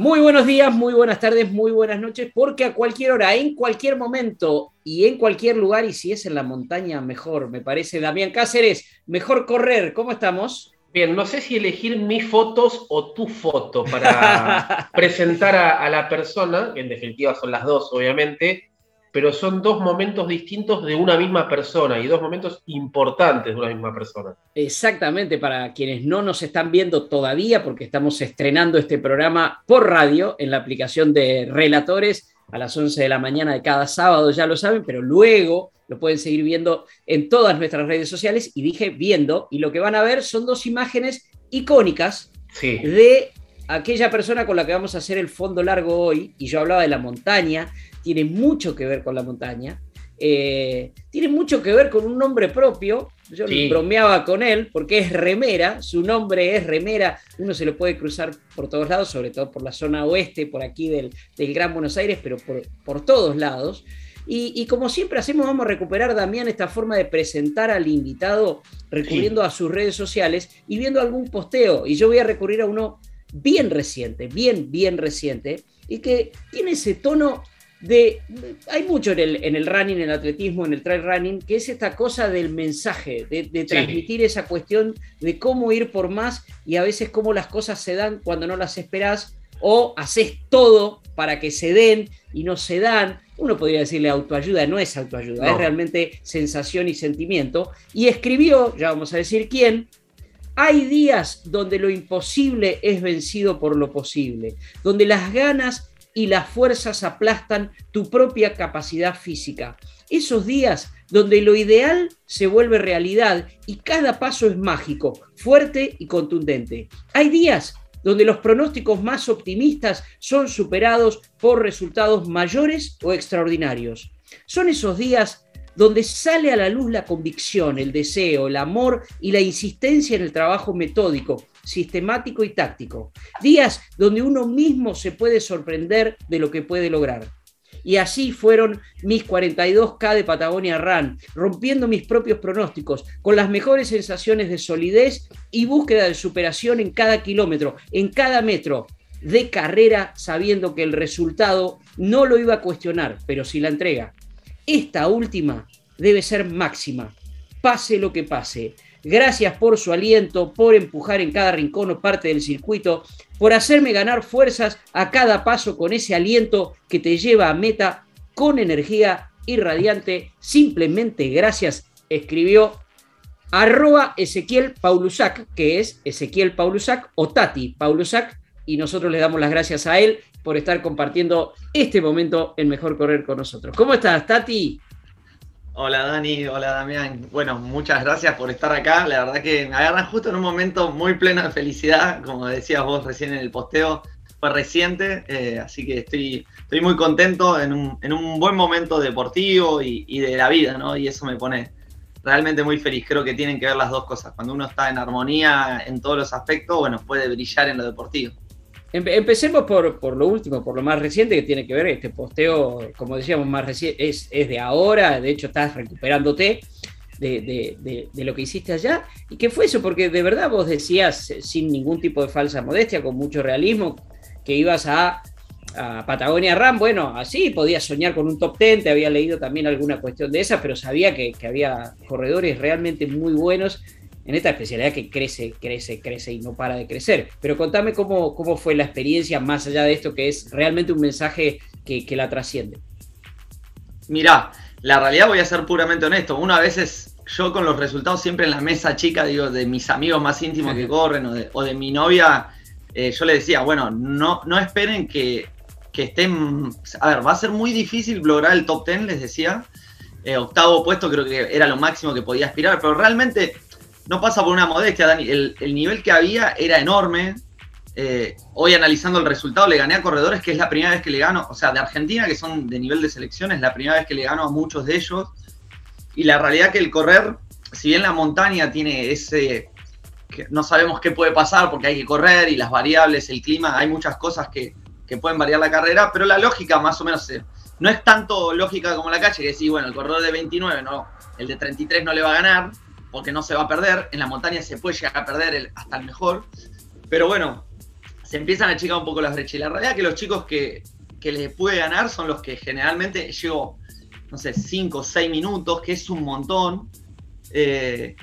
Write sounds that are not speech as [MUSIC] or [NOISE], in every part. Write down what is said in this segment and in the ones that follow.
Muy buenos días, muy buenas tardes, muy buenas noches, porque a cualquier hora, en cualquier momento y en cualquier lugar, y si es en la montaña, mejor, me parece. Damián Cáceres, mejor correr, ¿cómo estamos? Bien, no sé si elegir mis fotos o tu foto para [LAUGHS] presentar a, a, la persona, que en definitiva son las dos, obviamente, pero son dos momentos distintos de una misma persona y dos momentos importantes de una misma persona. Exactamente, para quienes no nos están viendo todavía, porque estamos estrenando este programa por radio en la aplicación de Relatores a las 11 de la mañana de cada sábado, ya lo saben, pero luego lo pueden seguir viendo en todas nuestras redes sociales y dije viendo, y lo que van a ver son dos imágenes icónicas sí. de aquella persona con la que vamos a hacer el fondo largo hoy, y yo hablaba de la montaña, tiene mucho que ver con la montaña, eh, tiene mucho que ver con un nombre propio. Yo sí. bromeaba con él porque es remera, su nombre es remera, uno se lo puede cruzar por todos lados, sobre todo por la zona oeste, por aquí del, del Gran Buenos Aires, pero por, por todos lados. Y, y, como siempre hacemos, vamos a recuperar, Damián, esta forma de presentar al invitado recurriendo sí. a sus redes sociales y viendo algún posteo. Y yo voy a recurrir a uno bien reciente, bien, bien reciente, y que tiene ese tono de, hay mucho en el, en el running, en el atletismo, en el trail running, que es esta cosa del mensaje, de, de transmitir sí. esa cuestión de cómo ir por más y a veces cómo las cosas se dan cuando no las esperás o haces todo para que se den y no se dan. Uno podría decirle autoayuda, no es autoayuda, no. es realmente sensación y sentimiento. Y escribió, ya vamos a decir quién, hay días donde lo imposible es vencido por lo posible, donde las ganas y las fuerzas aplastan tu propia capacidad física. Esos días donde lo ideal se vuelve realidad y cada paso es mágico, fuerte y contundente. Hay días donde los pronósticos más optimistas son superados por resultados mayores o extraordinarios. Son esos días donde sale a la luz la convicción, el deseo, el amor y la insistencia en el trabajo metódico, sistemático y táctico. Días donde uno mismo se puede sorprender de lo que puede lograr. Y así fueron mis 42K de Patagonia Run, rompiendo mis propios pronósticos, con las mejores sensaciones de solidez y búsqueda de superación en cada kilómetro, en cada metro de carrera, sabiendo que el resultado no lo iba a cuestionar, pero sí la entrega. Esta última debe ser máxima, pase lo que pase. Gracias por su aliento, por empujar en cada rincón o parte del circuito, por hacerme ganar fuerzas a cada paso con ese aliento que te lleva a meta con energía irradiante. Simplemente gracias, escribió arroba Ezequiel Paulusac, que es Ezequiel Paulusac o Tati Paulusac, y nosotros le damos las gracias a él por estar compartiendo este momento en Mejor Correr con nosotros. ¿Cómo estás, Tati? Hola Dani, hola Damián. Bueno, muchas gracias por estar acá. La verdad que me agarran justo en un momento muy pleno de felicidad, como decías vos recién en el posteo, fue reciente, eh, así que estoy, estoy muy contento en un, en un buen momento deportivo y, y, de la vida, ¿no? Y eso me pone realmente muy feliz. Creo que tienen que ver las dos cosas. Cuando uno está en armonía en todos los aspectos, bueno, puede brillar en lo deportivo. Empecemos por, por, lo último, por lo más reciente que tiene que ver este posteo, como decíamos, más reciente, es, es de ahora, de hecho estás recuperándote de, de, lo que hiciste allá. ¿Y qué fue eso? Porque de verdad vos decías, sin ningún tipo de falsa modestia, con mucho realismo, que ibas a, a Patagonia Ram. Bueno, así podías soñar con un top 10, te había leído también alguna cuestión de esa, pero sabía que, que había corredores realmente muy buenos en esta especialidad que crece, crece, crece y no para de crecer. Pero contame cómo, cómo fue la experiencia más allá de esto, que es realmente un mensaje que, que la trasciende. Mirá, la realidad voy a ser puramente honesto. Una a veces yo con los resultados siempre en la mesa chica, digo, de mis amigos más íntimos que corren o de, o de mi novia, eh, yo le decía, bueno, no, no esperen que, que estén... A ver, va a ser muy difícil lograr el top 10, les decía. Eh, octavo puesto creo que era lo máximo que podía aspirar, pero realmente no pasa por una modestia, Dani. El, nivel que había era enorme. Eh, hoy analizando el resultado, le gané a corredores que es la primera vez que le gano, o sea, de Argentina, que son de nivel de selección, es la primera vez que le gano a muchos de ellos. Y la realidad que el correr, si bien la montaña tiene ese, que no sabemos qué puede pasar porque hay que correr y las variables, el clima, hay muchas cosas que, que pueden variar la carrera, pero la lógica más o menos eh, no es tanto lógica como la calle, que sí, bueno, el corredor de 29, no, el de 33 no le va a ganar, porque no se va a perder, en la montaña se puede llegar a perder hasta el mejor, pero bueno, se empiezan a achicar un poco las brechas. Y la realidad es que los chicos que, que les puede ganar son los que generalmente llevo, no sé, 5 o 6 minutos, que es un montón. Eh,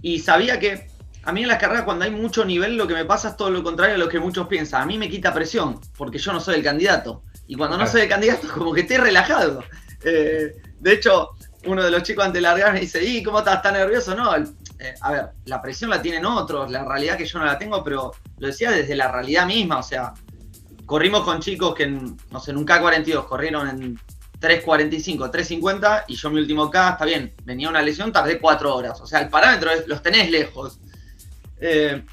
y sabía que a mí en las carreras cuando hay mucho nivel lo que me pasa es todo lo contrario a lo que muchos piensan. A mí me quita presión porque yo no soy el candidato. Y cuando no soy el candidato como que estoy relajado. Eh, de hecho, uno de los chicos ante largar me dice, ¿y cómo estás tan nervioso? No, eh, a ver, la presión la tienen otros, la realidad que yo no la tengo, pero lo decía desde la realidad misma. O sea, corrimos con chicos que, no sé, en un K42 corrieron en 3.45, 3.50 y yo mi último K, está bien, venía una lesión, tardé 4 horas. O sea, el parámetro es, los tenés lejos. Eh,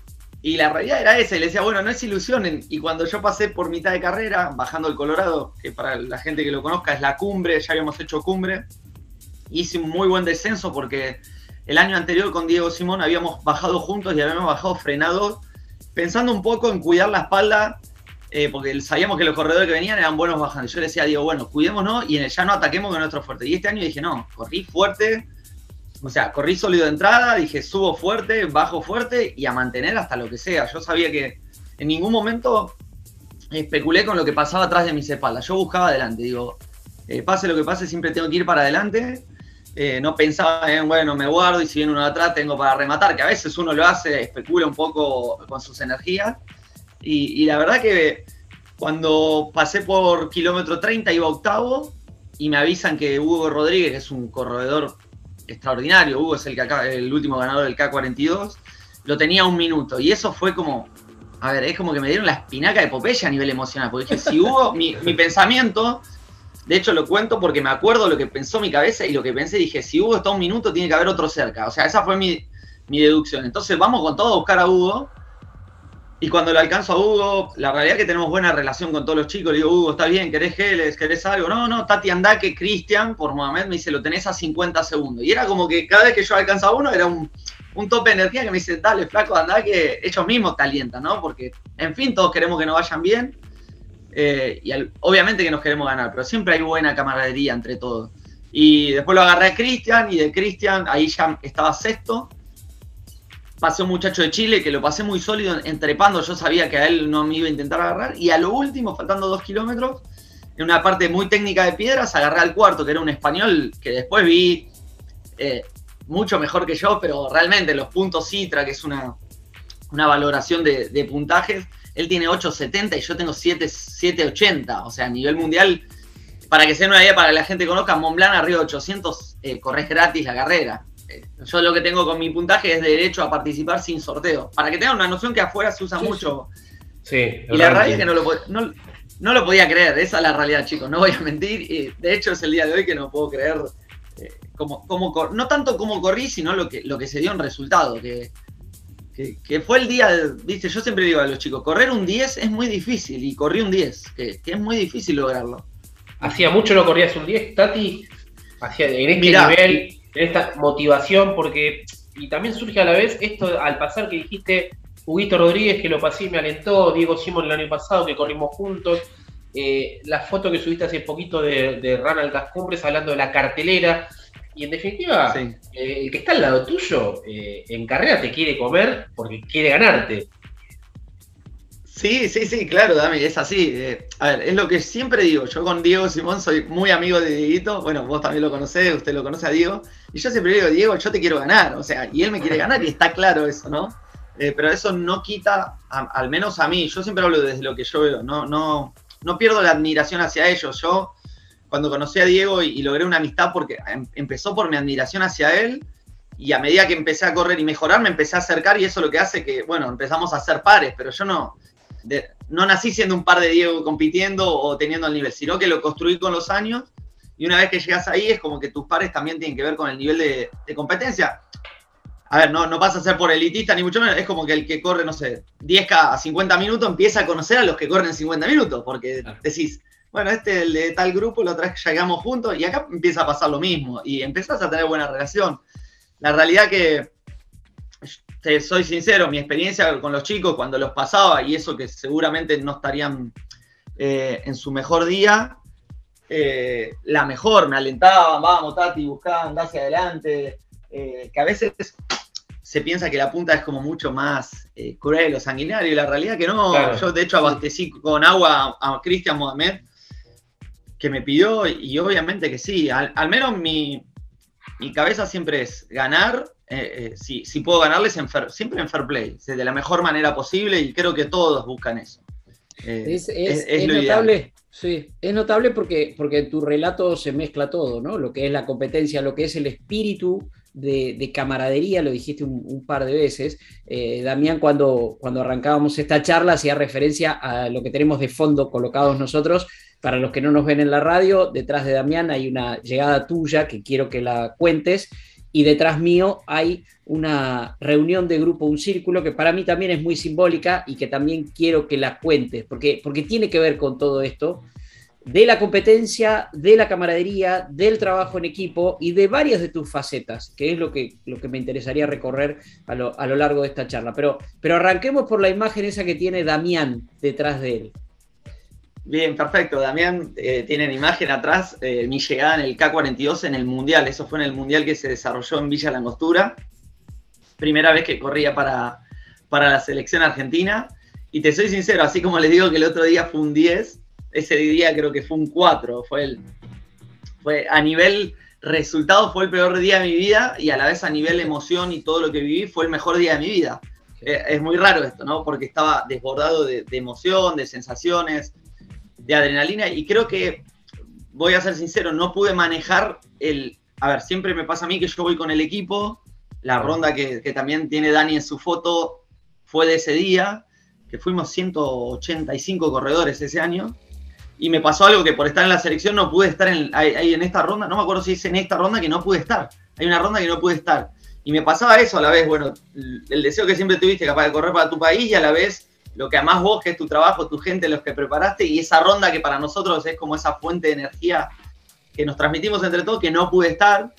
y la realidad era esa, y le decía, bueno, no es ilusión. Y cuando yo pasé por mitad de carrera, bajando el Colorado, que para la gente que lo conozca es la cumbre, ya habíamos hecho cumbre, hice un muy buen descenso porque el año anterior con Diego Simón habíamos bajado juntos y habíamos bajado frenados, pensando un poco en cuidar la espalda, eh, porque sabíamos que los corredores que venían eran buenos bajando. Yo le decía a Diego, bueno, cuidémonos y en el llano ataquemos con nuestro fuerte. Y este año dije, no, corrí fuerte, o sea, corrí sólido de entrada, dije subo fuerte, bajo fuerte y a mantener hasta lo que sea. Yo sabía que en ningún momento especulé con lo que pasaba atrás de mis espaldas. Yo buscaba adelante, digo, eh, pase lo que pase, siempre tengo que ir para adelante. Eh, no pensaba en, bueno, me guardo y si viene uno atrás tengo para rematar, que a veces uno lo hace, especula un poco con sus energías. Y, y la verdad que cuando pasé por kilómetro 30 iba octavo y me avisan que Hugo Rodríguez, que es un corredor extraordinario. Hugo es el, el último ganador del K42. Lo tenía un minuto. Y eso fue como. A ver, es como que me dieron la espinaca de Popeye a nivel emocional. Porque dije, si [LAUGHS] Hugo, mi, pensamiento. De hecho, lo cuento porque me acuerdo lo que pensó mi cabeza y lo que pensé. Dije, si Hugo está un minuto, tiene que haber otro cerca. O sea, esa fue mi, mi deducción. Entonces, vamos con todo a buscar a Hugo. Y cuando lo alcanzo a Hugo, la realidad es que tenemos buena relación con todos los chicos. Le digo, Hugo, está bien, ¿querés geles? ¿Querés algo? No, no, Tati Andaque, Cristian, por Mohamed, me dice, lo tenés a 50 segundos. Y era como que cada vez que yo alcanzaba uno, era un, tope de energía que me dice, dale, flaco, Andaque, ellos mismos te alientan, ¿no? Porque, en fin, todos queremos que nos vayan bien. Eh, y obviamente que nos queremos ganar, pero siempre hay buena camaradería entre todos. Y después lo agarré a Cristian, y de Cristian, ahí ya estaba sexto pasé un muchacho de Chile que lo pasé muy sólido entrepando, yo sabía que a él no me iba a intentar agarrar, y a lo último, faltando dos kilómetros, en una parte muy técnica de piedras, agarré al cuarto, que era un español que después vi eh, mucho mejor que yo, pero realmente los puntos Citra, que es una, una valoración de, puntajes, él tiene 8.70 y yo tengo 7.80, o sea, a nivel mundial, para que sea una idea, para que la gente conozca, Montblanc arriba de 800, eh, corres gratis la carrera. Yo lo que tengo con mi puntaje es derecho a participar sin sorteo. Para que tengan una noción que afuera se usa mucho. Sí. y la realidad es que no lo, no, lo podía creer. Esa es la realidad, chicos. No voy a mentir. Y de hecho, es el día de hoy que no puedo creer. Eh, como, como, no tanto como corrí, sino lo que, lo que se dio en resultado. Que, que, fue el día, viste, yo siempre digo a los chicos, correr un 10 es muy difícil y corrí un 10, que, es muy difícil lograrlo. Hacía mucho no corrías un 10, Tati, hacía en este nivel esta motivación, porque, y también surge a la vez esto al pasar que dijiste, Huguito Rodríguez, que lo pasé y me alentó, Diego Simón el año pasado, que corrimos juntos, eh, la foto que subiste hace poquito de, de Ronald Cascumbres hablando de la cartelera, y en definitiva, eh, el que está al lado tuyo eh, en carrera te quiere comer porque quiere ganarte. Sí, sí, sí, claro, Dami, es así. Eh, a ver, es lo que siempre digo. Yo con Diego Simón soy muy amigo de Dieguito. Bueno, vos también lo conocés, usted lo conoce a Diego. Y yo siempre digo, Diego, yo te quiero ganar. O sea, y él me quiere ganar y está claro eso, ¿no? Eh, pero eso no quita, al menos a mí, yo siempre hablo desde lo que yo veo. No, no, no pierdo la admiración hacia ellos. Yo, cuando conocí a Diego y, logré una amistad, porque em, empezó por mi admiración hacia él, y a medida que empecé a correr y mejorar, me empecé a acercar y eso lo que hace que, bueno, empezamos a ser pares, pero yo no, no nací siendo un par de Diego compitiendo o teniendo el nivel, sino que lo construí con los años y una vez que llegas ahí es como que tus pares también tienen que ver con el nivel de, competencia. a ver, no, no pasa a ser por elitista ni mucho menos, es como que el que corre, no sé, 10 a 50 minutos empieza a conocer a los que corren 50 minutos, porque decís, bueno, este es el de tal grupo, lo otra vez llegamos juntos y acá empieza a pasar lo mismo y empezás a tener buena relación. La realidad que, te soy sincero, mi experiencia con los chicos cuando los pasaba y eso que seguramente no estarían eh, en su mejor día, eh, la mejor, me alentaban, vamos Tati, buscaban, hacia adelante, eh, que a veces se piensa que la punta es como mucho más cruel o sanguinario, y la realidad que no. Yo, de hecho, abastecí con agua a, Cristian Mohamed, que me pidió, y obviamente que sí. Al, menos mi, cabeza siempre es ganar. Eh, si, puedo ganarles, siempre en fair play, de la mejor manera posible, y creo que todos buscan eso. es, notable. Sí, es notable porque, porque en tu relato se mezcla todo, ¿no? Lo que es la competencia, lo que es el espíritu de, camaradería, lo dijiste un, par de veces. Eh, Damián, cuando, cuando arrancábamos esta charla, hacía referencia a lo que tenemos de fondo colocados nosotros. Para los que no nos ven en la radio, detrás de Damián hay una llegada tuya que quiero que la cuentes y detrás mío hay una reunión de grupo, un círculo que para mí también es muy simbólica y que también quiero que la cuentes, porque, porque tiene que ver con todo esto de la competencia, de la camaradería, del trabajo en equipo y de varias de tus facetas, que es lo que, lo que me interesaría recorrer a lo, largo de esta charla. Pero, pero arranquemos por la imagen esa que tiene Damián detrás de él. Bien, perfecto. Damián eh, tiene en imagen atrás eh, mi llegada en el K42 en el Mundial. Eso fue en el Mundial que se desarrolló en Villa Langostura. Primera vez que corría para, para la selección argentina. Y te soy sincero, así como les digo que el otro día fue un 10, ese día creo que fue un 4, fue, el, fue a nivel resultado fue el peor día de mi vida y a la vez a nivel emoción y todo lo que viví fue el mejor día de mi vida. Eh, es muy raro esto, ¿no? Porque estaba desbordado de, emoción, de sensaciones, de adrenalina y creo que, voy a ser sincero, no pude manejar el... A ver, siempre me pasa a mí que yo voy con el equipo, la ronda que, también tiene Dani en su foto fue de ese día, que fuimos 185 corredores ese año y me pasó algo que por estar en la selección no pude estar en, ahí, en esta ronda, no me acuerdo si es en esta ronda que no pude estar, hay una ronda que no pude estar. Y me pasaba eso a la vez, bueno, el deseo que siempre tuviste capaz de correr para tu país y a la vez lo que amás vos, que es tu trabajo, tu gente, los que preparaste y esa ronda que para nosotros es como esa fuente de energía que nos transmitimos entre todos, que no pude estar.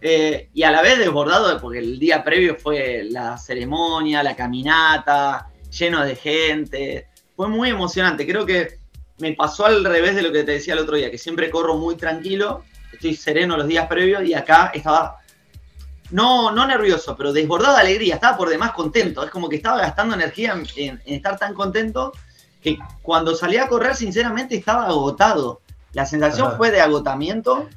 Eh, y a la vez desbordado, porque el día previo fue la ceremonia, la caminata, lleno de gente. Fue muy emocionante. Creo que me pasó al revés de lo que te decía el otro día, que siempre corro muy tranquilo, estoy sereno los días previos y acá estaba, no, no nervioso, pero desbordado de alegría, estaba por demás contento, es como que estaba gastando energía en, estar tan contento que cuando salí a correr sinceramente estaba agotado. La sensación fue de agotamiento,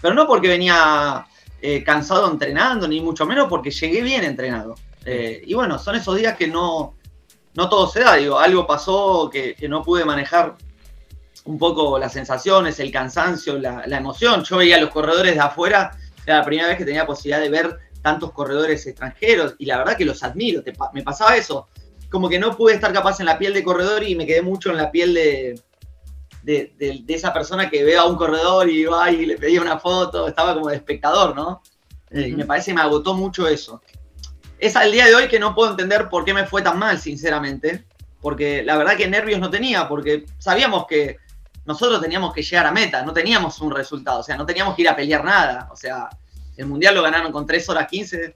pero no porque venía eh, cansado entrenando, ni mucho menos porque llegué bien entrenado. Eh, y bueno, son esos días que no, no todo se da, digo, algo pasó que, que no pude manejar un poco las sensaciones, el cansancio, la, emoción. Yo veía a los corredores de afuera, era la primera vez que tenía posibilidad de ver tantos corredores extranjeros y la verdad que los admiro. me pasaba eso, como que no pude estar capaz en la piel de corredor y me quedé mucho en la piel de, de, esa persona que ve a un corredor y va y le pedía una foto, estaba como de espectador, ¿no? Eh, y me parece que me agotó mucho eso. Es al día de hoy que no puedo entender por qué me fue tan mal, sinceramente, porque la verdad que nervios no tenía, porque sabíamos que nosotros teníamos que llegar a meta, no teníamos un resultado, o sea, no teníamos que ir a pelear nada. O sea, el Mundial lo ganaron con 3 horas 15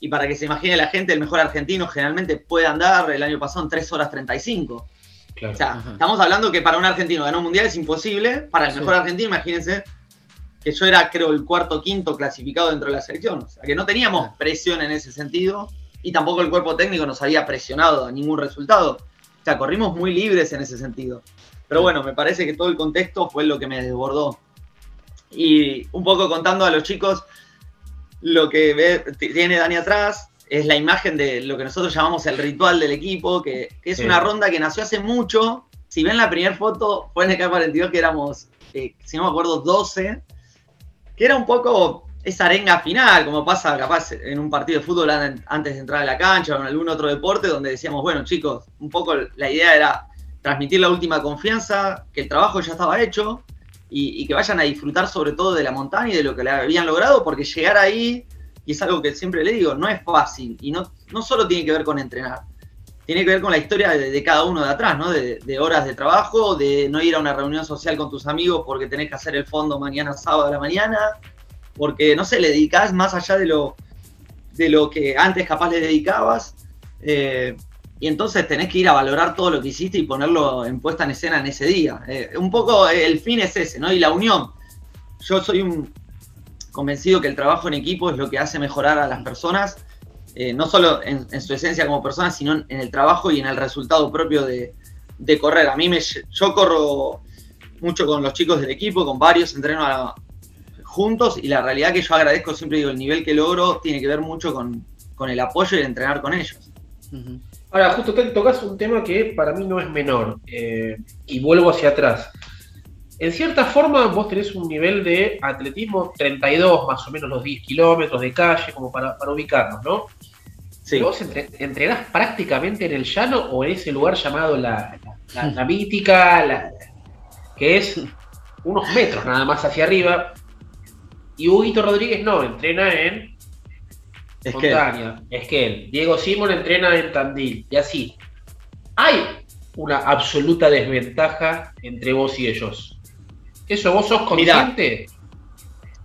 y para que se imagine la gente, el mejor argentino generalmente puede andar el año pasado en 3 horas 35. O sea, estamos hablando que para un argentino ganar un Mundial es imposible, para el mejor argentino, imagínense que yo era creo el cuarto quinto clasificado dentro de la selección, o sea, que no teníamos presión en ese sentido y tampoco el cuerpo técnico nos había presionado a ningún resultado. O sea, corrimos muy libres en ese sentido. Pero bueno, me parece que todo el contexto fue lo que me desbordó. Y un poco contando a los chicos, lo que ve, tiene Dani atrás es la imagen de lo que nosotros llamamos el ritual del equipo, que, es una ronda que nació hace mucho. Si ven la primera foto, fue en el K42 que éramos, eh, si no me acuerdo, 12, que era un poco esa arenga final, como pasa capaz en un partido de fútbol antes de entrar a la cancha o en algún otro deporte, donde decíamos, bueno chicos, un poco la idea era transmitir la última confianza, que el trabajo ya estaba hecho y, que vayan a disfrutar sobre todo de la montaña y de lo que le habían logrado, porque llegar ahí y es algo que siempre le digo, no es fácil y no, no solo tiene que ver con entrenar, tiene que ver con la historia de, cada uno de atrás, ¿no? De, horas de trabajo, de no ir a una reunión social con tus amigos porque tenés que hacer el fondo mañana sábado a la mañana, porque, no sé, le dedicás más allá de lo, de lo que antes capaz le dedicabas. Eh, y entonces tenés que ir a valorar todo lo que hiciste y ponerlo en puesta en escena en ese día. Eh, un poco el fin es ese, ¿no? Y la unión. Yo soy convencido que el trabajo en equipo es lo que hace mejorar a las personas eh, no solo en, su esencia como persona, sino en, el trabajo y en el resultado propio de, correr. A mí me, yo corro mucho con los chicos del equipo, con varios, entreno juntos y la realidad que yo agradezco, siempre digo, el nivel que logro tiene que ver mucho con, el apoyo y el entrenar con ellos. Ahora, justo te tocas un tema que para mí no es menor eh, y vuelvo hacia atrás. En cierta forma, vos tenés un nivel de atletismo 32, más o menos los 10 kilómetros de calle, como para, para ubicarnos, ¿no? ¿Vos entrenás prácticamente en el llano o en ese lugar llamado la, la, mítica, que es unos metros nada más hacia arriba? Y Huguito Rodríguez no, entrena en montaña, Esquel. Diego Simón entrena en Tandil y así. Hay una absoluta desventaja entre vos y ellos. ¿Eso vos sos consciente?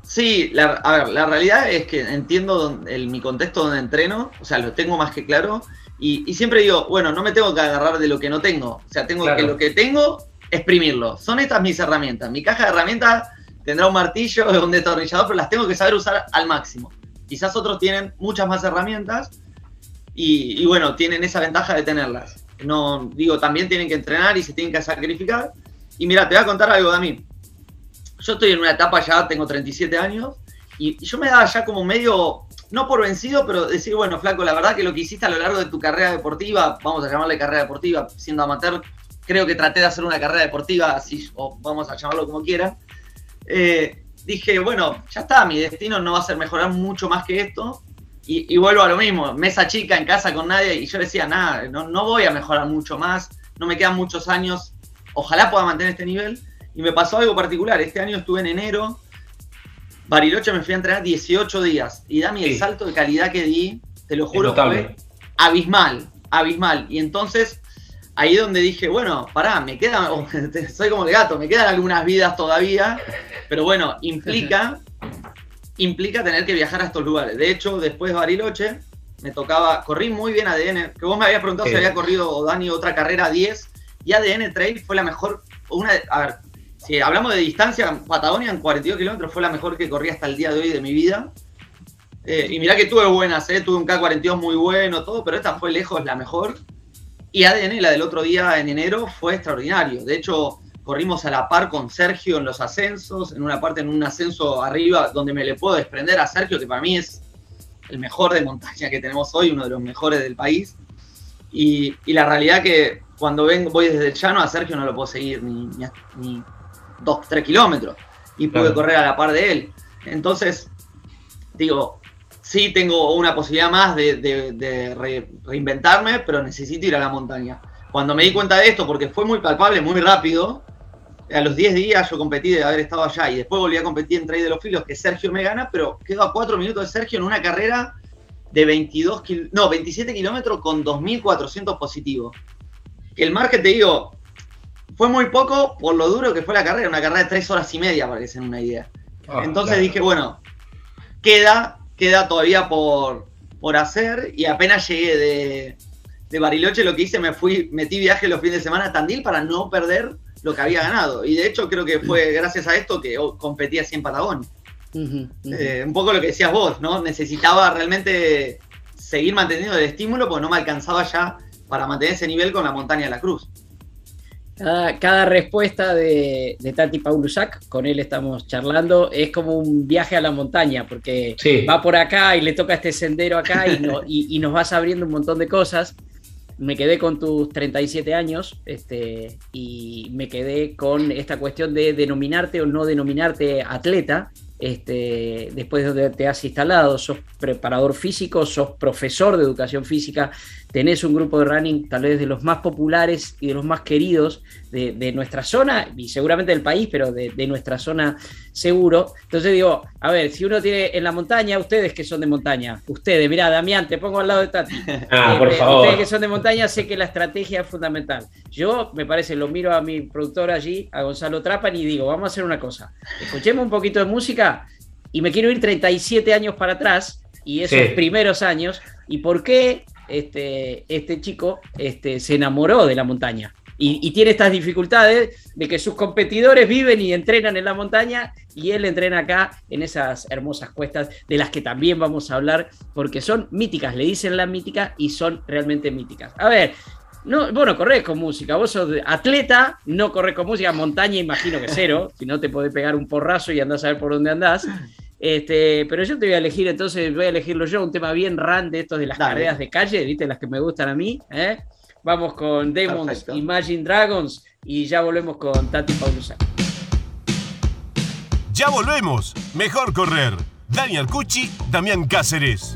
Sí, la, a ver, la realidad es que entiendo el, mi contexto donde entreno, o sea, lo tengo más que claro, y, siempre digo, bueno, no me tengo que agarrar de lo que no tengo, o sea, tengo que lo que tengo, exprimirlo. Son estas mis herramientas. Mi caja de herramientas tendrá un martillo [LAUGHS] un destornillador, pero las tengo que saber usar al máximo. Quizás otros tienen muchas más herramientas y, bueno, tienen esa ventaja de tenerlas. No, digo, también tienen que entrenar y se tienen que sacrificar. Y mira, te voy a contar algo de mí yo estoy en una etapa ya, tengo 37 años, y, yo me daba ya como medio, no por vencido, pero decir, bueno, flaco, la verdad que lo que hiciste a lo largo de tu carrera deportiva, vamos a llamarle carrera deportiva, siendo amateur, creo que traté de hacer una carrera deportiva, así, o vamos a llamarlo como quiera. Eh, dije, bueno, ya está, mi destino no va a ser mejorar mucho más que esto. Y, vuelvo a lo mismo, mesa chica en casa con nadie, y yo decía, nada, no, no voy a mejorar mucho más, no me quedan muchos años, ojalá pueda mantener este nivel. Y me pasó algo particular. Este año estuve en enero. Bariloche me fui a entrenar 18 días. Y Dami, el salto de calidad que di, te lo juro, fue abismal. Abismal. Y entonces, ahí donde dije, bueno, pará, me quedan, [LAUGHS] soy como el gato, me quedan algunas vidas todavía. Pero bueno, implica, implica tener que viajar a estos lugares. De hecho, después de Bariloche, me tocaba, corrí muy bien ADN, que vos me habías preguntado si había corrido Dani otra carrera 10, y ADN Trail fue la mejor, una, a ver, si hablamos de distancia, Patagonia en 42 kilómetros fue la mejor que corrí hasta el día de hoy de mi vida. Eh, y mirá que tuve buenas, eh, tuve un K42 muy bueno, todo, pero esta fue lejos la mejor. Y ADN, la del otro día en enero, fue extraordinario. De hecho, corrimos a la par con Sergio en los ascensos, en una parte en un ascenso arriba donde me le puedo desprender a Sergio, que para mí es el mejor de montaña que tenemos hoy, uno de los mejores del país. Y, la realidad que cuando vengo, voy desde el llano a Sergio no lo puedo seguir ni, ni, 2, 3 kilómetros y pude correr a la par de él. Entonces, digo, sí tengo una posibilidad más de, reinventarme, pero necesito ir a la montaña. Cuando me di cuenta de esto, porque fue muy palpable, muy rápido, a los 10 días yo competí de haber estado allá y después volví a competir en Trail de los Filos, que Sergio me gana, pero quedo a 4 minutos de Sergio en una carrera de 22 no, 27 kilómetros con 2.400 positivos. Que el margen, te digo, fue muy poco por lo duro que fue la carrera, una carrera de tres horas y media, para que se den una idea. Ah, Entonces dije, bueno, queda, queda todavía por, por hacer y apenas llegué de, de, Bariloche, lo que hice, me fui, metí viaje los fines de semana a Tandil para no perder lo que había ganado. Y de hecho creo que fue gracias a esto que competí así en Patagonia. Eh, un poco lo que decías vos, ¿no? Necesitaba realmente seguir manteniendo el estímulo porque no me alcanzaba ya para mantener ese nivel con la montaña de la Cruz. Cada, respuesta de, Tati Paulusak, con él estamos charlando, es como un viaje a la montaña, porque va por acá y le toca este sendero acá [LAUGHS] y, nos vas abriendo un montón de cosas. Me quedé con tus 37 años este, y me quedé con esta cuestión de denominarte o no denominarte atleta. este, después de donde te has instalado, sos preparador físico, sos profesor de educación física, tenés un grupo de running tal vez de los más populares y de los más queridos de, nuestra zona y seguramente del país, pero de, nuestra zona seguro. Entonces digo, a ver, si uno tiene en la montaña, ustedes que son de montaña, ustedes, mira, Damián, te pongo al lado de Tati. [LAUGHS] Ah, por eh, favor. Ustedes que son de montaña, sé que la estrategia es fundamental. Yo, me parece, lo miro a mi productor allí, a Gonzalo Trapan, y digo, vamos a hacer una cosa. Escuchemos un poquito de música y me quiero ir 37 años para atrás y esos primeros años. ¿Y por qué este, este chico este, se enamoró de la montaña. Y, tiene estas dificultades de que sus competidores viven y entrenan en la montaña y él entrena acá en esas hermosas cuestas de las que también vamos a hablar porque son míticas, le dicen la mítica y son realmente míticas. A ver, no, vos no corres con música, vos sos atleta, no corres con música, montaña imagino que cero, [LAUGHS] si no te podés pegar un porrazo y andás a ver por dónde andás. Este, pero yo te voy a elegir, entonces voy a elegirlo yo, un tema bien ran de estos de las carreras de calle, ¿viste? Las que me gustan a mí. ¿eh? Vamos con Demons, Imagine Dragons y ya volvemos con Tati Paulusa. Ya volvemos. Mejor correr. Daniel Cucci, Damián Cáceres.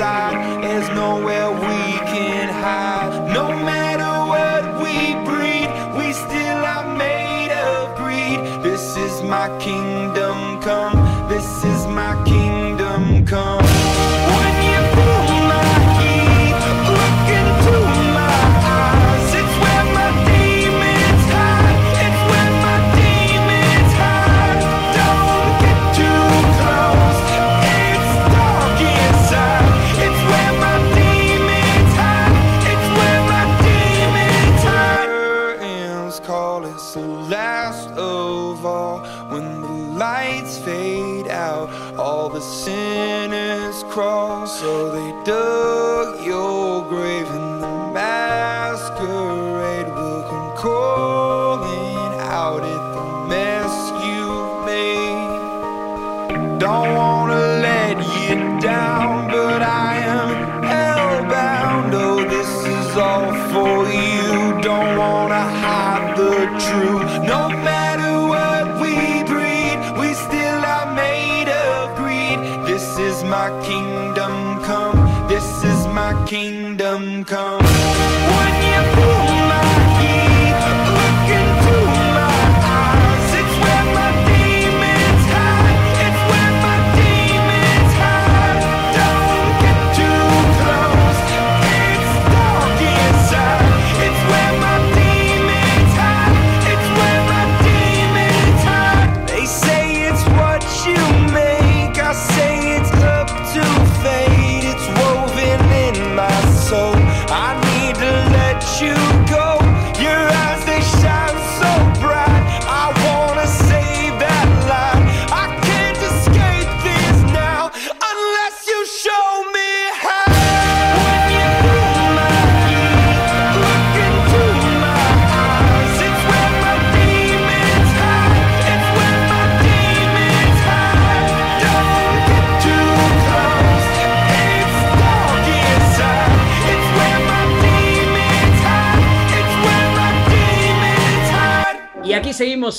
inside. There's nowhere we can hide. No matter what we breed, we still are made of greed. This is my kingdom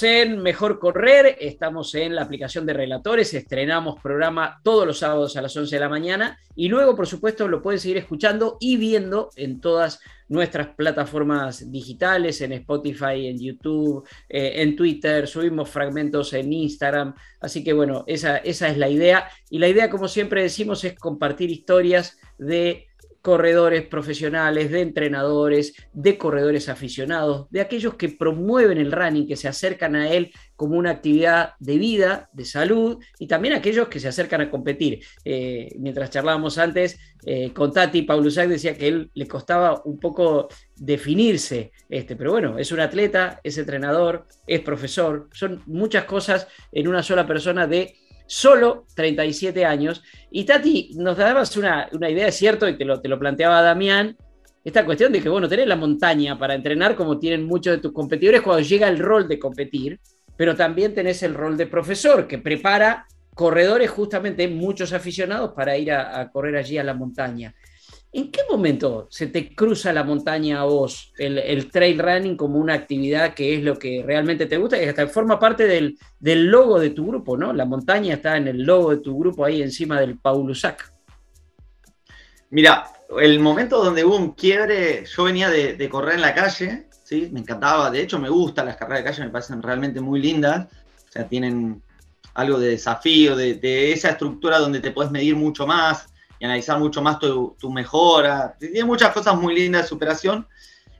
en Mejor Correr, estamos en la aplicación de Relatores, estrenamos programa todos los sábados a las 11 de la mañana y luego, por supuesto, lo pueden seguir escuchando y viendo en todas nuestras plataformas digitales, en Spotify, en YouTube, eh, en Twitter, subimos fragmentos en Instagram, así que bueno, esa, esa es la idea. Y la idea, como siempre decimos, es compartir historias de corredores profesionales, de entrenadores, de corredores aficionados, de aquellos que promueven el running, que se acercan a él como una actividad de vida, de salud, y también aquellos que se acercan a competir. Eh, mientras charlábamos antes eh, con Tati, Paulo Sac decía que él le costaba un poco definirse, este, pero bueno, es un atleta, es entrenador, es profesor, son muchas cosas en una sola persona de solo 37 años. Y Tati, nos dabas una, idea, es cierto, y te lo, te lo planteaba Damián, esta cuestión de que, bueno, tenés la montaña para entrenar como tienen muchos de tus competidores cuando llega el rol de competir, pero también tenés el rol de profesor que prepara corredores, justamente muchos aficionados, para ir a correr allí a la montaña. ¿En qué momento se te cruza la montaña a vos el, trail running como una actividad que es lo que realmente te gusta y hasta forma parte del, logo de tu grupo, ¿no? La montaña está en el logo de tu grupo ahí encima del Paulusac. Mira, el momento donde hubo un quiebre, yo venía de, correr en la calle, ¿sí? Me encantaba, de hecho me gustan las carreras de calle, me parecen realmente muy lindas, o sea, tienen algo de desafío, de, de esa estructura donde te puedes medir mucho más, y analizar mucho más tu, mejora. Tiene muchas cosas muy lindas de superación.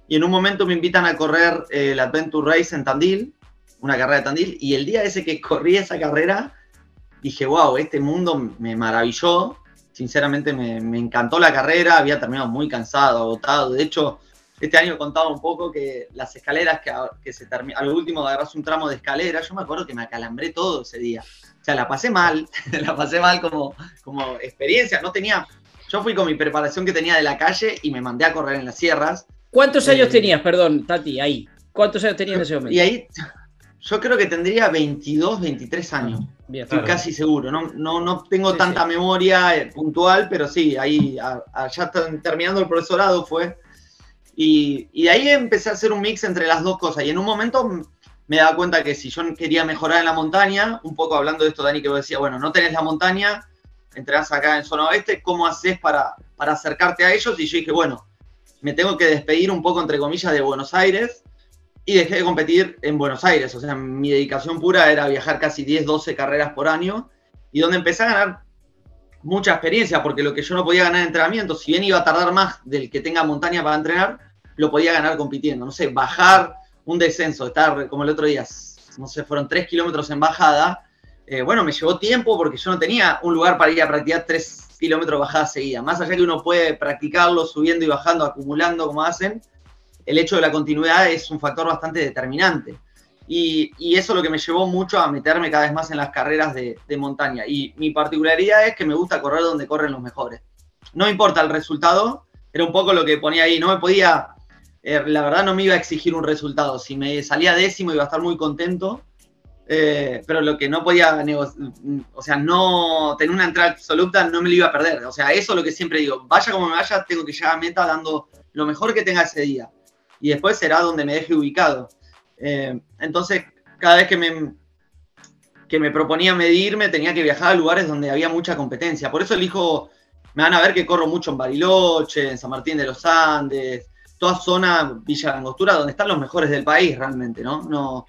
Y en un momento me invitan a correr el Adventure Race en Tandil, una carrera de Tandil, y el día ese que corrí esa carrera, dije, wow, este mundo me maravilló. Sinceramente me, encantó la carrera, había terminado muy cansado, agotado. De hecho, este año contaba un poco que las escaleras que, que se terminan, al último agarras un tramo de escalera, yo me acuerdo que me acalambré todo ese día. O sea, la pasé mal, [LAUGHS] la pasé mal como, como experiencia. No tenía, yo fui con mi preparación que tenía de la calle y me mandé a correr en las sierras. ¿Cuántos años eh, tenías, perdón, Tati, ahí? ¿Cuántos años tenías en ese momento? Y ahí, yo creo que tendría 22, 23 años. Bien, Estoy casi seguro. No, no, no tengo tanta memoria eh, puntual, pero sí, ahí ya terminando el profesorado fue. Y, y, ahí empecé a hacer un mix entre las dos cosas. Y en un momento me daba cuenta que si yo quería mejorar en la montaña, un poco hablando de esto, Dani, que vos decía, bueno, no tenés la montaña, entras acá en zona oeste, ¿cómo haces para, para acercarte a ellos? Y yo dije, bueno, me tengo que despedir un poco, entre comillas, de Buenos Aires y dejé de competir en Buenos Aires. O sea, mi dedicación pura era viajar casi 10, 12 carreras por año y donde empecé a ganar mucha experiencia, porque lo que yo no podía ganar en entrenamiento, si bien iba a tardar más del que tenga montaña para entrenar, lo podía ganar compitiendo. No sé, bajar un descenso, estar como el otro día, no sé, fueron tres kilómetros en bajada. Eh, bueno, me llevó tiempo porque yo no tenía un lugar para ir a practicar tres kilómetros de bajada seguida. Más allá que uno puede practicarlo subiendo y bajando, acumulando como hacen, el hecho de la continuidad es un factor bastante determinante. Y, eso es lo que me llevó mucho a meterme cada vez más en las carreras de, de, montaña. Y mi particularidad es que me gusta correr donde corren los mejores. No importa el resultado, era un poco lo que ponía ahí. No me podía eh, la verdad no me iba a exigir un resultado. Si me salía décimo iba a estar muy contento. Eh, pero lo que no podía, o sea, no tener una entrada absoluta no me lo iba a perder. O sea, eso es lo que siempre digo. Vaya como me vaya, tengo que llegar a meta dando lo mejor que tenga ese día. Y después será donde me deje ubicado. Eh, entonces, cada vez que me, que me proponía medirme, tenía que viajar a lugares donde había mucha competencia. Por eso elijo, me van a ver que corro mucho en Bariloche, en San Martín de los Andes, toda zona Villa Angostura donde están los mejores del país realmente, ¿no? no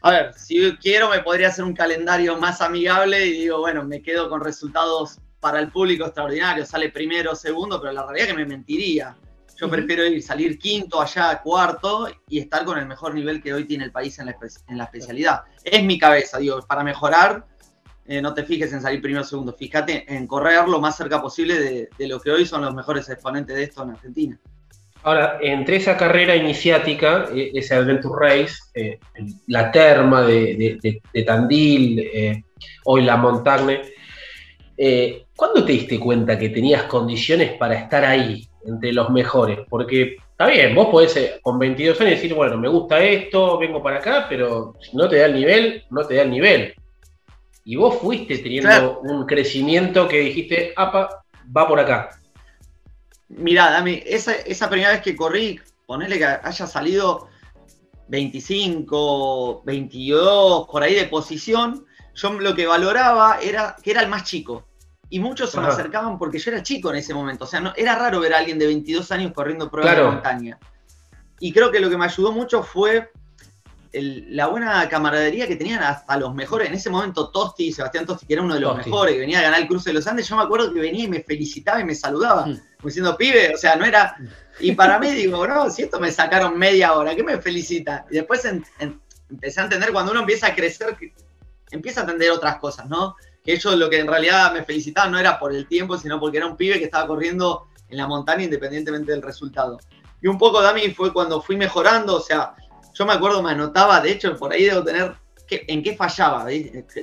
a ver, si quiero me podría hacer un calendario más amigable y digo, bueno, me quedo con resultados para el público extraordinarios, sale primero, segundo, pero la realidad es que me mentiría. Yo prefiero ir, salir quinto, allá cuarto y estar con el mejor nivel que hoy tiene el país en la, especialidad. Es mi cabeza, digo, para mejorar, eh, no te fijes en salir primero o segundo, fíjate en correr lo más cerca posible de, de lo que hoy son los mejores exponentes de esto en Argentina. Ahora, entre esa carrera iniciática, e, ese Adventure Race, eh, la terma de, Tandil, eh, hoy la Montagne, eh, ¿cuándo te diste cuenta que tenías condiciones para estar ahí, entre los mejores? Porque está bien, vos podés con 22 años decir, bueno, me gusta esto, vengo para acá, pero si no te da el nivel, no te da el nivel. Y vos fuiste teniendo un crecimiento que dijiste, apa, va por acá. Mirá, Dami, esa, esa primera vez que corrí, ponele que haya salido 25, 22, por ahí de posición, yo lo que valoraba era que era el más chico. Y muchos se me acercaban porque yo era chico en ese momento. O sea, no, era raro ver a alguien de 22 años corriendo pruebas de montaña. Y creo que lo que me ayudó mucho fue la buena camaradería que tenían hasta los mejores. En ese momento, Tosti, Sebastián Tosti, que era uno de los mejores, que venía a ganar el cruce de los Andes, yo me acuerdo que venía y me felicitaba y me saludaba, mm. diciendo, pibe, o sea, no era. Y para mí, digo, no, si esto me sacaron media hora, ¿qué me felicita? Y después empecé a entender cuando uno empieza a crecer, empieza a entender otras cosas, ¿no? Que ellos lo que en realidad me felicitaban no era por el tiempo, sino porque era un pibe que estaba corriendo en la montaña independientemente del resultado. Y un poco, Dami, fue cuando fui mejorando, o sea, yo me acuerdo, me anotaba, de hecho, por ahí debo tener en qué fallaba,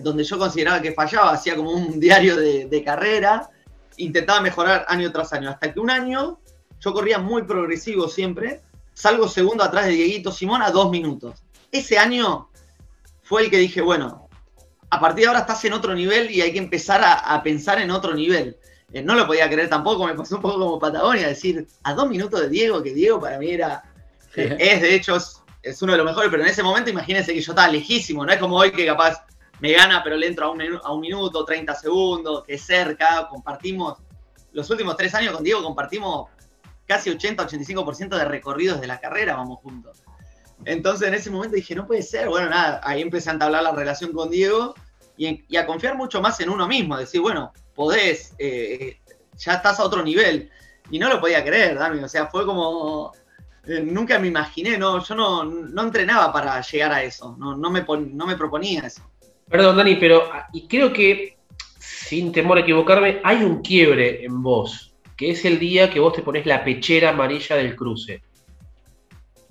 donde yo consideraba que fallaba, hacía como un [LAUGHS] diario de, carrera, intentaba mejorar año tras año, hasta que un año yo corría muy progresivo siempre, salgo segundo atrás de Dieguito Simón a dos minutos. Ese año fue el que dije, bueno, a partir de ahora estás en otro nivel y hay que empezar a pensar en otro nivel. Eh, no lo podía creer tampoco, me pasó un poco como Patagonia, decir, a dos minutos de Diego, que Diego para mí era, eh, es de hecho, es, uno de los mejores, pero en ese momento imagínense que yo estaba lejísimo, no es como hoy que capaz me gana, pero le entro a un, a un minuto, 30 segundos, que cerca, compartimos, los últimos tres años con Diego compartimos casi 80-85% de recorridos de la carrera, vamos juntos. Entonces en ese momento dije, no puede ser, bueno, nada, ahí empecé a entablar la relación con Diego y, a confiar mucho más en uno mismo, decir, bueno, podés, eh, ya estás a otro nivel. Y no lo podía creer, Dami, o sea, fue como, eh, nunca me imaginé, no, yo no, no entrenaba para llegar a eso, no, no, me, no me proponía eso. Perdón, Dani, pero y creo que, sin temor a equivocarme, hay un quiebre en vos, que es el día que vos te pones la pechera amarilla del cruce.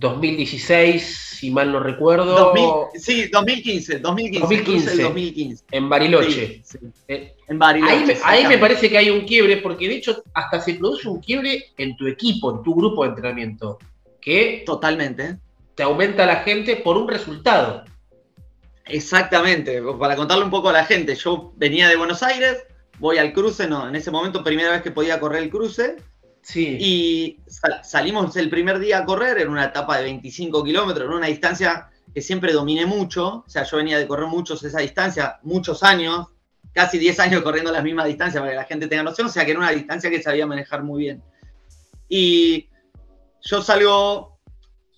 2016, si mal no recuerdo. sí, 2015, 2015. 2015. En Bariloche. Eh, en Bariloche. Ahí, me parece que hay un quiebre, porque de hecho hasta se produce un quiebre en tu equipo, en tu grupo de entrenamiento. Que Totalmente. Te aumenta la gente por un resultado. Exactamente. Para contarle un poco a la gente, yo venía de Buenos Aires, voy al cruce, no, en ese momento primera vez que podía correr el cruce Sí. Y salimos el primer día a correr en una etapa de 25 kilómetros, en una distancia que siempre dominé mucho. O sea, yo venía de correr muchos esa distancia, muchos años, casi 10 años corriendo la misma distancia para que la gente tenga noción. O sea, que era una distancia que sabía manejar muy bien. Y yo salgo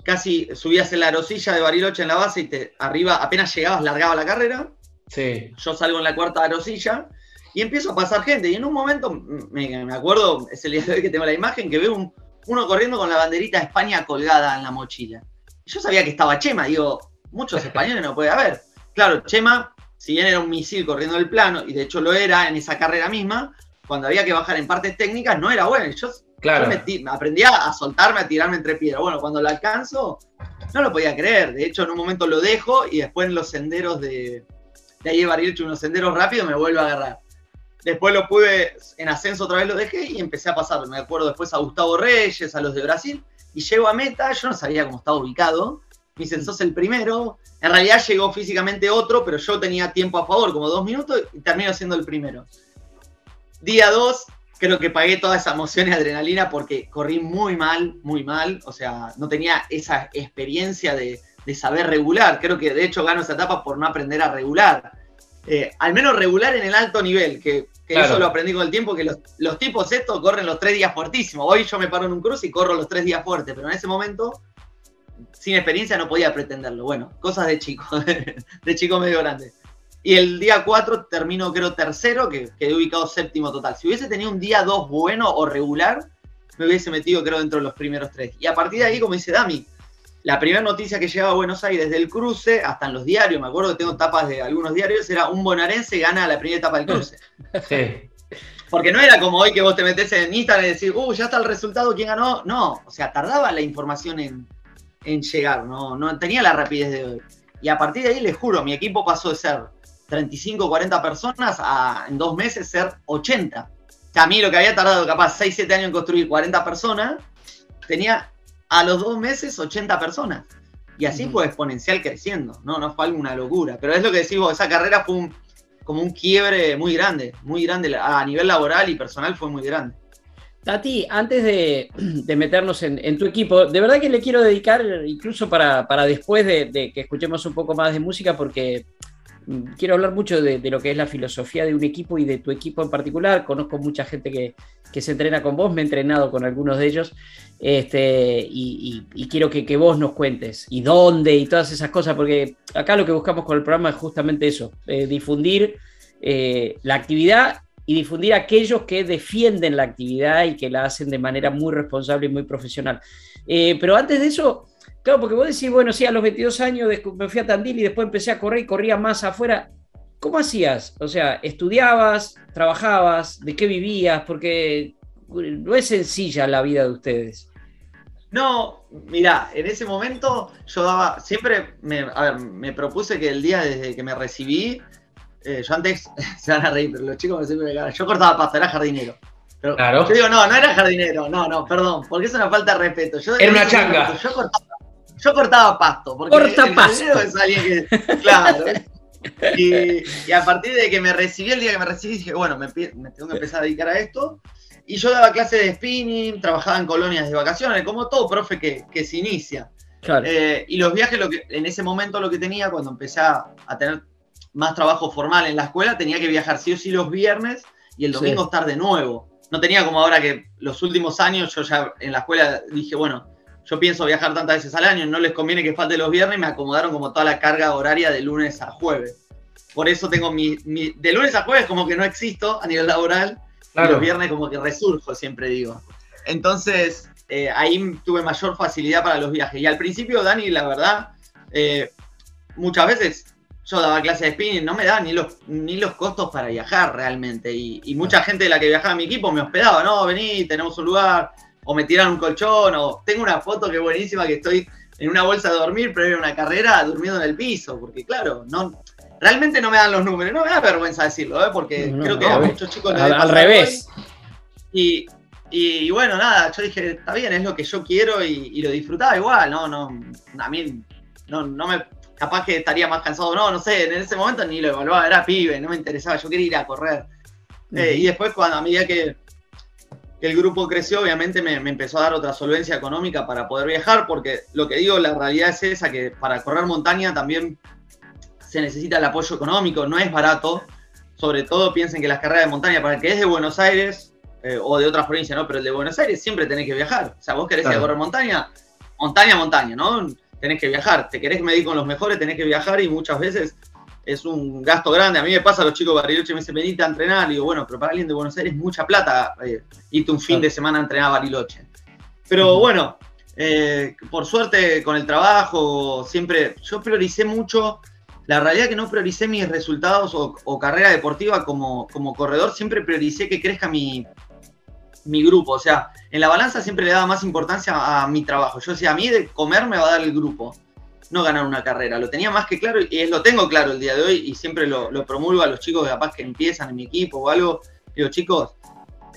casi, subías en la arosilla de Bariloche en la base y te, arriba, apenas llegabas, largaba la carrera. Sí. Yo salgo en la cuarta arosilla y empiezo a pasar gente. Y en un momento, me, acuerdo, es el día de hoy que tengo la imagen, que veo un, uno corriendo con la banderita de España colgada en la mochila. yo sabía que estaba Chema, digo, muchos [LAUGHS] españoles no puede haber. Claro, Chema, si bien era un misil corriendo el plano, y de hecho lo era en esa carrera misma, cuando había que bajar en partes técnicas no era bueno. Yo, claro. me, aprendía a soltarme, a tirarme entre piedras. Bueno, cuando lo alcanzo, no lo podía creer. De hecho, en un momento lo dejo y después en los senderos de, de ahí de Bariloche, unos senderos rápidos, me vuelvo a agarrar. Después lo pude, en ascenso otra vez lo dejé y empecé a pasar. Me acuerdo después a Gustavo Reyes, a los de Brasil, y llego a meta, yo no sabía cómo estaba ubicado. Me dicen, sos el primero. En realidad llegó físicamente otro, pero yo tenía tiempo a favor, como dos minutos, y termino siendo el primero. Día dos, creo que pagué toda esa emoción y adrenalina porque corrí muy mal, muy mal. O sea, no tenía esa experiencia de, de saber regular. Creo que de hecho gano esa etapa por no aprender a regular. Eh, al menos regular en el alto nivel, que, eso lo aprendí con el tiempo, que los, tipos estos corren los tres días fuertísimos. Hoy yo me paro en un cruce y corro los tres días fuertes, pero en ese momento, sin experiencia, no podía pretenderlo. Bueno, cosas de chico, [LAUGHS] de chico medio grande. Y el día 4 termino, creo, tercero, que quedé ubicado séptimo total. Si hubiese tenido un día 2 bueno o regular, me hubiese metido, creo, dentro de los primeros tres. Y a partir de ahí, como dice Dami, la primera noticia que llegaba a Buenos Aires del cruce, hasta en los diarios, me acuerdo que tengo tapas de algunos diarios, era un bonaerense gana la primera etapa del cruce. [LAUGHS] Sí. Porque no era como hoy que vos te metés en Instagram y decís, uh, ya está el resultado, ¿quién ganó? No, o sea, tardaba la información en, llegar, ¿no? no tenía la rapidez de hoy. Y a partir de ahí, les juro, mi equipo pasó de ser 35, 40 personas a en dos meses ser 80. O sea, a mí lo que había tardado capaz 6, 7 años en construir 40 personas, tenía a los dos meses 80 personas. Y así fue exponencial creciendo, ¿no? No fue alguna locura. Pero es lo que decimos, esa carrera fue como un quiebre muy grande, muy grande. A nivel laboral y personal fue muy grande. Tati, antes de, meternos en, tu equipo, de verdad que le quiero dedicar, incluso para, después de, que escuchemos un poco más de música, porque quiero hablar mucho de, lo que es la filosofía de un equipo y de tu equipo en particular. Conozco mucha gente que, se entrena con vos, me he entrenado con algunos de ellos, este, y, quiero que, vos nos cuentes y dónde y todas esas cosas, porque acá lo que buscamos con el programa es justamente eso, eh, difundir eh, la actividad y difundir a aquellos que defienden la actividad y que la hacen de manera muy responsable y muy profesional. Eh, pero antes de eso, claro, porque vos decís, bueno, sí, a los 22 años me fui a Tandil y después empecé a correr y corría más afuera. ¿Cómo hacías? O sea, ¿estudiabas, trabajabas, de qué vivías? Porque no es sencilla la vida de ustedes. No, mira, en ese momento yo daba, siempre me, a ver, me propuse que el día desde que me recibí, eh, yo antes, [LAUGHS] se van a reír, pero los chicos me siempre me yo cortaba pasto, era jardinero. Pero claro. Yo digo, no, no era jardinero, no, no, perdón, porque es una falta de respeto. Yo, era una changa. yo, cortaba, pasto. Porque Corta pasto. claro. [LAUGHS] Y, a partir de que me recibí, el día que me recibí, dije, bueno, me, tengo que empezar a dedicar a esto. Y yo daba clases de spinning, trabajaba en colonias de vacaciones, como todo profe que, que se inicia. Claro. Eh, y los viajes, lo que, en ese momento lo que tenía, cuando empecé a tener más trabajo formal en la escuela, tenía que viajar sí o sí los viernes y el domingo estar de nuevo. No tenía como ahora que los últimos años yo ya en la escuela dije, bueno, yo pienso viajar tantas veces al año, no les conviene que falte los viernes, me acomodaron como toda la carga horaria de lunes a jueves. Por eso tengo mi, de lunes a jueves como que no existo a nivel laboral, y los viernes como que resurjo, siempre digo. Entonces, eh, ahí tuve mayor facilidad para los viajes. Y al principio, Dani, la verdad, eh, muchas veces yo daba clases de spinning, no me daba ni los, ni los costos para viajar realmente. Y, mucha gente de la que viajaba a mi equipo me hospedaba, no, vení, tenemos un lugar, o me tiran un colchón, o tengo una foto que es buenísima que estoy en una bolsa de dormir previo a una carrera durmiendo en el piso, porque claro, no, realmente no me dan los números, no me da vergüenza decirlo, ¿eh? porque creo que a muchos chicos... Al, revés. Y, y, bueno, nada, yo dije, está bien, es lo que yo quiero y, y lo disfrutaba igual, no, no, a mí no, no me capaz que estaría más cansado no, no sé, en ese momento ni lo evaluaba, era pibe, no me interesaba, yo quería ir a correr. Eh, y después cuando a medida que, el grupo creció, obviamente me, empezó a dar otra solvencia económica para poder viajar, porque lo que digo, la realidad es esa, que para correr montaña también se necesita el apoyo económico, no es barato, sobre todo piensen que las carreras de montaña, para el que es de Buenos Aires eh, o de otras provincias, ¿no? Pero el de Buenos Aires siempre tenés que viajar. O sea, vos querés ir a correr montaña, montaña, montaña, ¿no? tenés que viajar. Te querés medir con los mejores, tenés que viajar y muchas veces es un gasto grande. A mí me pasa, los chicos de Bariloche me dicen, venite a entrenar. Y digo, bueno, pero para alguien de Buenos Aires es mucha plata eh, irte un fin de semana a entrenar a Bariloche. Pero bueno, eh, por suerte con el trabajo, siempre yo prioricé mucho. La realidad es que no prioricé mis resultados o, carrera deportiva como, como corredor, siempre prioricé que crezca mi, mi grupo. O sea, en la balanza siempre le daba más importancia a mi trabajo. Yo decía, a mí de comer me va a dar el grupo, no ganar una carrera. Lo tenía más que claro y lo tengo claro el día de hoy y siempre lo, promulgo a los chicos capaz que empiezan en mi equipo o algo. Digo, chicos,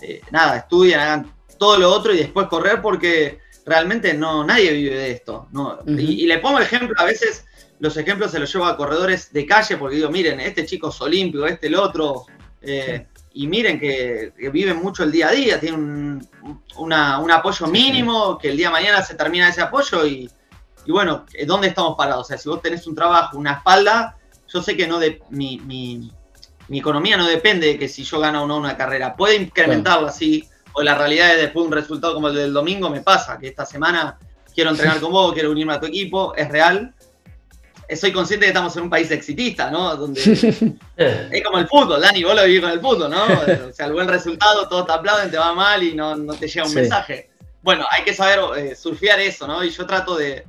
eh, nada, estudien, hagan todo lo otro y después correr porque realmente no, nadie vive de esto. No. y, le pongo ejemplo, a veces los ejemplos se los llevo a corredores de calle porque digo, miren, este chico es olímpico, este el otro. Eh, y miren que, viven mucho el día a día, tienen un, apoyo mínimo, que el día de mañana se termina ese apoyo y, bueno, ¿dónde estamos parados? O sea, si vos tenés un trabajo, una espalda, yo sé que no de, mi, mi, economía no depende de que si yo gano o no una carrera, puede incrementarla, sí, o la realidad es después de un resultado como el del domingo me pasa, que esta semana quiero entrenar con vos, quiero unirme a tu equipo, es real, soy consciente de que estamos en un país exitista, ¿no? Donde [LAUGHS] es como el fútbol, Dani, vos lo vivís con el fútbol, ¿no? O sea, el buen resultado, todo te aplauden, te va mal y no, te llega un mensaje. Bueno, hay que saber eh, surfear eso, ¿no? Y yo trato de,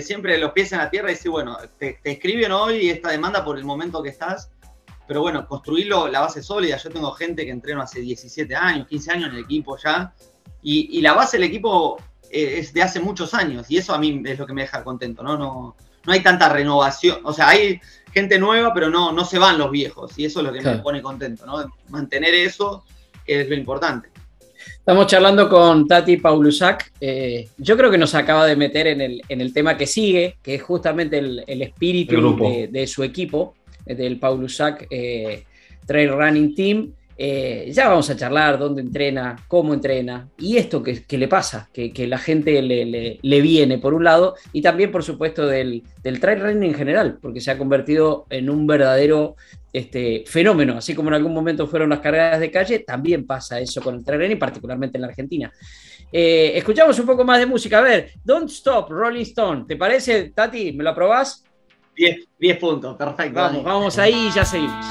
siempre los pies en la tierra y decir, bueno, te, escriben hoy esta demanda por el momento que estás, pero bueno, construirlo, la base sólida. Yo tengo gente que entreno hace 17 años, 15 años en el equipo ya, y, y la base del equipo eh, es de hace muchos años, y eso a mí es lo que me deja contento, ¿no? no no hay tanta renovación, o sea, hay gente nueva, pero no, no se van los viejos, y eso es lo que me pone contento, ¿no? Mantener eso es lo importante. Estamos charlando con Tati Paulusak. Eh, yo creo que nos acaba de meter en el, en el tema que sigue, que es justamente el, espíritu de, su equipo, del Paulusak eh, Trail Running Team. Eh, ya vamos a charlar dónde entrena, cómo entrena y esto que, le pasa, que, la gente le, viene por un lado y también por supuesto del, trail running en general, porque se ha convertido en un verdadero este, fenómeno, así como en algún momento fueron las carreras de calle, también pasa eso con el trail running, particularmente en la Argentina. Eh, escuchamos un poco más de música, a ver, Don't Stop, Rolling Stone, ¿te parece, Tati? ¿Me lo aprobás? 10 puntos, perfecto. Vamos, vamos ahí y ya seguimos.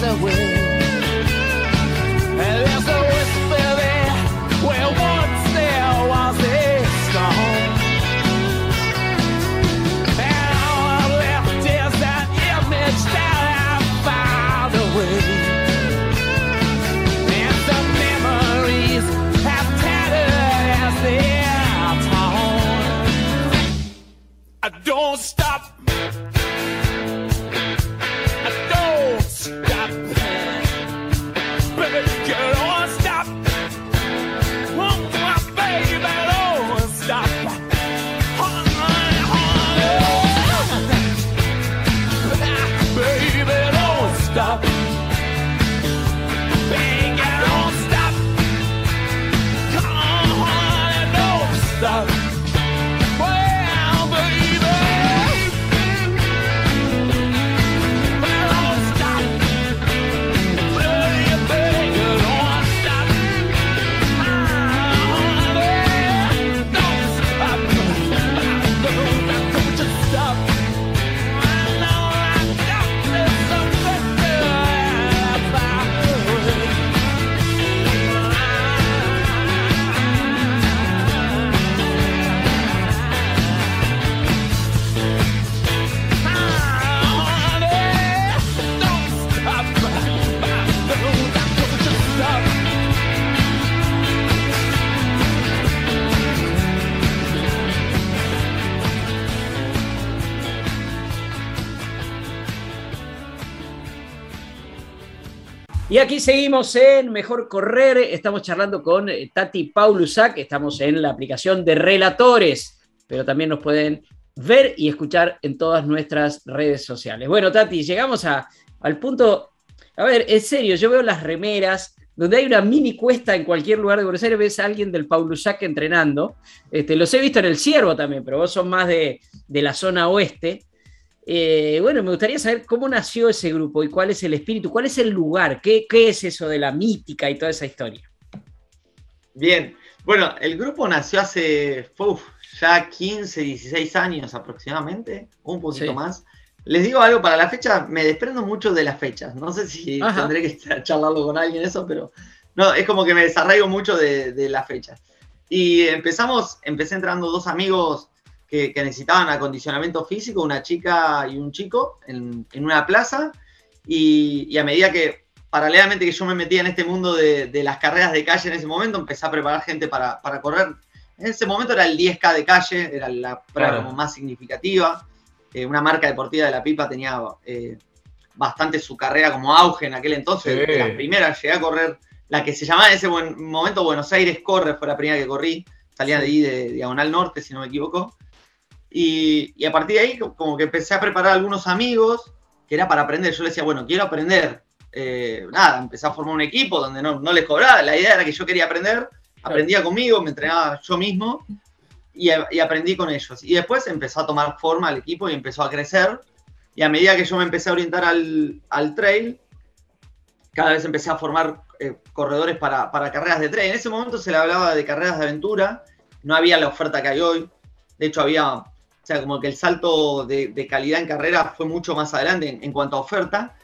Y seguimos en Mejor Correr. Estamos charlando con eh, Tati Paulusac. Estamos en la aplicación de Relatores, pero también nos pueden ver y escuchar en todas nuestras redes sociales. Bueno, Tati, llegamos al punto. A ver, en serio, yo veo las remeras donde hay una mini cuesta en cualquier lugar de Buenos Aires, ves a alguien del Paulusac entrenando. Este, los he visto en el Ciervo también, pero vos sos más de la zona oeste. Eh, bueno, me gustaría saber cómo nació ese grupo y cuál es el espíritu, cuál es el lugar, qué, es eso de la mítica y toda esa historia. Bien, bueno, el grupo nació hace ya 15, 16 años aproximadamente, un poquito más. les digo algo para la fecha, me desprendo mucho de las fechas. No sé si tendré que charlarlo con alguien eso, pero no, es como que me desarraigo mucho de, de las fechas. Y empezamos, empecé entrando dos amigos que, necesitaban acondicionamiento físico, una chica y un chico, en, una plaza. Y, a medida que, paralelamente que yo me metía en este mundo de, las carreras de calle en ese momento, empecé a preparar gente para, correr. En ese momento era el 10K de calle, era la prueba más significativa. Eh, una marca deportiva de la pipa tenía eh, bastante su carrera como auge en aquel entonces. De las primeras llegué a correr la que se llamaba en ese momento Buenos Aires Corre, fue la primera que corrí, salía de ahí de Diagonal Norte, si no me equivoco. Y, a partir de ahí, como que empecé a preparar algunos amigos, que era para aprender. Yo le decía, bueno, quiero aprender. Eh, nada, empecé a formar un equipo donde no, no les cobraba. La idea era que yo quería aprender, aprendía conmigo, me entrenaba yo mismo y, aprendí con ellos. Y después empezó a tomar forma el equipo y empezó a crecer. Y a medida que yo me empecé a orientar al, al trail, cada vez empecé a formar eh, corredores para, carreras de tren. En ese momento se le hablaba de carreras de aventura, no había la oferta que hay hoy. De hecho, había, sea, como que el salto de, calidad en carrera fue mucho más adelante en, cuanto a oferta.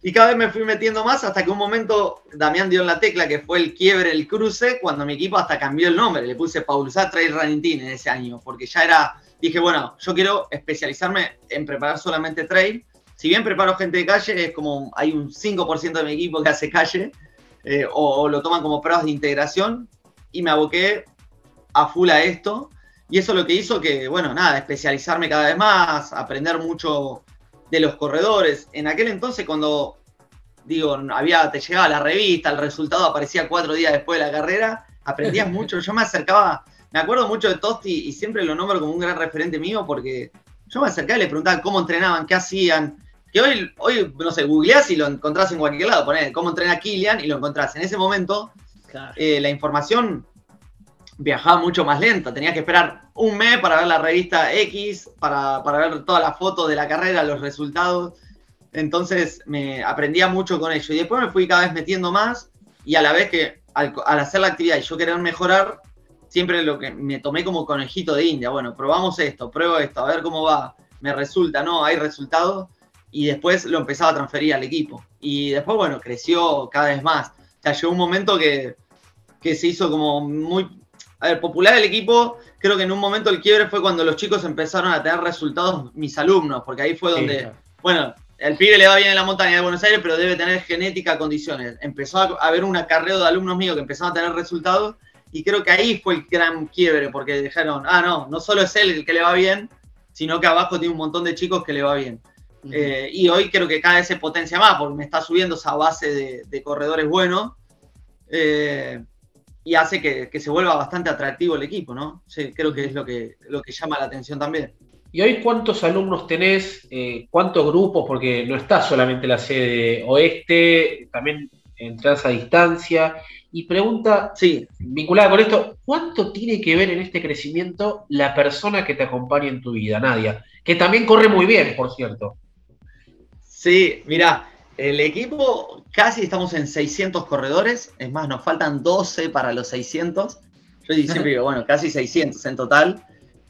Y cada vez me fui metiendo más hasta que un momento Damián dio en la tecla que fue el quiebre, el cruce, cuando mi equipo hasta cambió el nombre. Le puse Paulsat Trail Running Team en ese año, porque ya era, dije, bueno, yo quiero especializarme en preparar solamente trail. Si bien preparo gente de calle, es como hay un 5% de mi equipo que hace calle, eh, o, lo toman como pruebas de integración y me aboqué a full a esto. Y eso lo que hizo que, bueno, nada, especializarme cada vez más, aprender mucho de los corredores. En aquel entonces cuando, digo, había, te llegaba la revista, el resultado aparecía cuatro días después de la carrera, aprendías [LAUGHS] mucho. Yo me acercaba, me acuerdo mucho de Tosti y siempre lo nombro como un gran referente mío porque yo me acercaba y le preguntaba cómo entrenaban, qué hacían, que hoy, hoy, no sé, googleás y lo encontrás en cualquier lado, ponés cómo entrena Kilian y lo encontrás. En ese momento, eh, la información viajaba mucho más lenta. Tenías que esperar un mes para ver la revista X, para, ver todas las fotos de la carrera, los resultados. Entonces me aprendía mucho con ello. Y después me fui cada vez metiendo más y a la vez que al, al hacer la actividad y yo querer mejorar, siempre lo que me tomé como conejito de India. Bueno, probamos esto, pruebo esto, a ver cómo va. Me resulta, no, hay resultados y después lo empezaba a transferir al equipo. Y después, bueno, creció cada vez más. O sea, llegó un momento que, se hizo como muy... A ver, popular el equipo, creo que en un momento el quiebre fue cuando los chicos empezaron a tener resultados, mis alumnos, porque ahí fue donde, bueno, el pibe le va bien en la montaña de Buenos Aires, pero debe tener genética, condiciones. Empezó a haber un acarreo de alumnos míos que empezaron a tener resultados y creo que ahí fue el gran quiebre, porque dijeron, ah, no, no solo es él el que le va bien, sino que abajo tiene un montón de chicos que le va bien. Eh, y hoy creo que cada vez se potencia más porque me está subiendo esa base de, corredores buenos eh, y hace que, se vuelva bastante atractivo el equipo, ¿no? Sí, creo que es lo que, lo que llama la atención también. ¿Y hoy cuántos alumnos tenés? Eh, ¿Cuántos grupos? Porque no está solamente la sede oeste, también entras a distancia. Y pregunta, sí. vinculada con esto, ¿cuánto tiene que ver en este crecimiento la persona que te acompaña en tu vida, Nadia? Que también corre muy bien, por cierto. Sí, mira, el equipo casi estamos en 600 corredores, es más, nos faltan 12 para los 600. Yo siempre digo, [LAUGHS] bueno, casi 600 en total.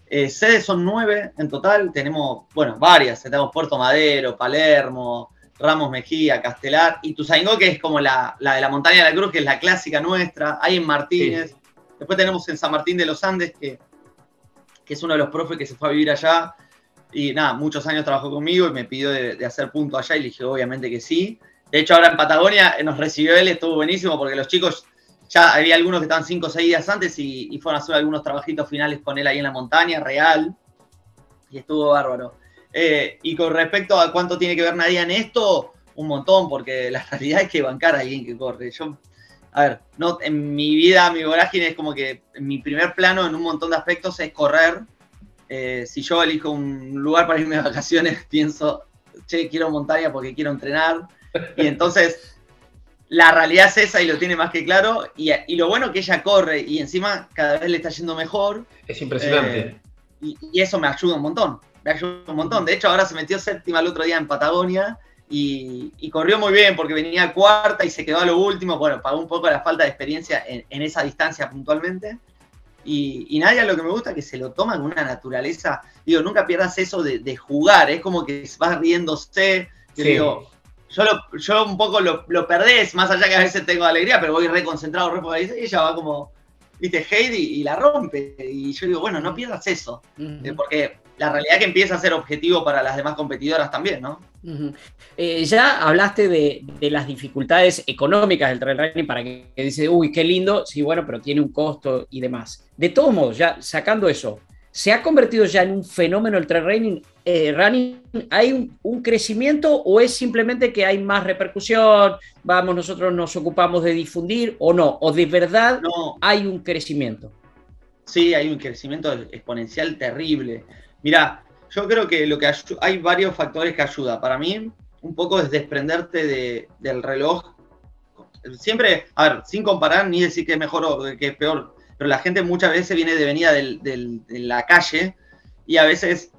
Eh, sedes son 9 en total, tenemos, bueno, varias, tenemos Puerto Madero, Palermo, Ramos Mejía, Castelar, y Tuzaingó, que es como la, de la Montaña de la Cruz, que es la clásica nuestra, hay en Martínez, después tenemos en San Martín de los Andes, que, que es uno de los profes que se fue a vivir allá, y nada, muchos años trabajó conmigo y me pidió de, hacer punto allá y le dije obviamente que sí. De hecho, ahora en Patagonia nos recibió él, estuvo buenísimo porque los chicos, ya había algunos que estaban cinco o seis días antes y, fueron a hacer algunos trabajitos finales con él ahí en la montaña, real. Y estuvo bárbaro. Eh, y con respecto a cuánto tiene que ver nadie en esto, un montón, porque la [LAUGHS] realidad es que bancar a alguien que corre. Yo, a ver, no, en mi vida, mi vorágine es como que mi primer plano en un montón de aspectos es correr eh, si yo elijo un lugar para irme de vacaciones, [LAUGHS] pienso, che, quiero montaña porque quiero entrenar. Y entonces, la realidad es esa y lo tiene más que claro. Y, lo bueno que ella corre y encima cada vez le está yendo mejor. Es impresionante. Eh, y, eso me ayuda un montón. Me ayuda un montón. De hecho, ahora se metió séptima el otro día en Patagonia. Y, corrió muy bien porque venía cuarta y se quedó a lo último. Bueno, pagó un poco la falta de experiencia en esa distancia puntualmente. Y, y Nadia lo que me gusta es que se lo toma con una naturaleza, digo, nunca pierdas eso de, de jugar, es como que vas riéndose, que Sí. digo, yo, lo- yo un poco lo, lo perdés, más allá que a veces tengo alegría, pero voy re concentrado, re y ella va como, viste, Heidi y la rompe. Y yo digo, bueno, no pierdas eso, eh, porque la realidad es que empieza a ser objetivo para las demás competidoras también, ¿no? Eh, ya hablaste de, de las dificultades económicas del trail running para que, que dice, uy, qué lindo, sí, bueno, pero tiene un costo y demás. De todos modos, ya sacando eso, ¿se ha convertido ya en un fenómeno el trail running? eh, running? ¿Hay un, un crecimiento o es simplemente que hay más repercusión? Vamos, nosotros nos ocupamos de difundir o no, o de verdad No, hay un crecimiento. Sí, hay un crecimiento exponencial terrible. Mirá, yo creo que lo que hay varios factores que ayudan. Para mí, un poco es desprenderte de- del reloj. Siempre, a ver, sin comparar ni decir que es mejor o que es peor, pero la gente muchas veces viene de venida de la calle y a veces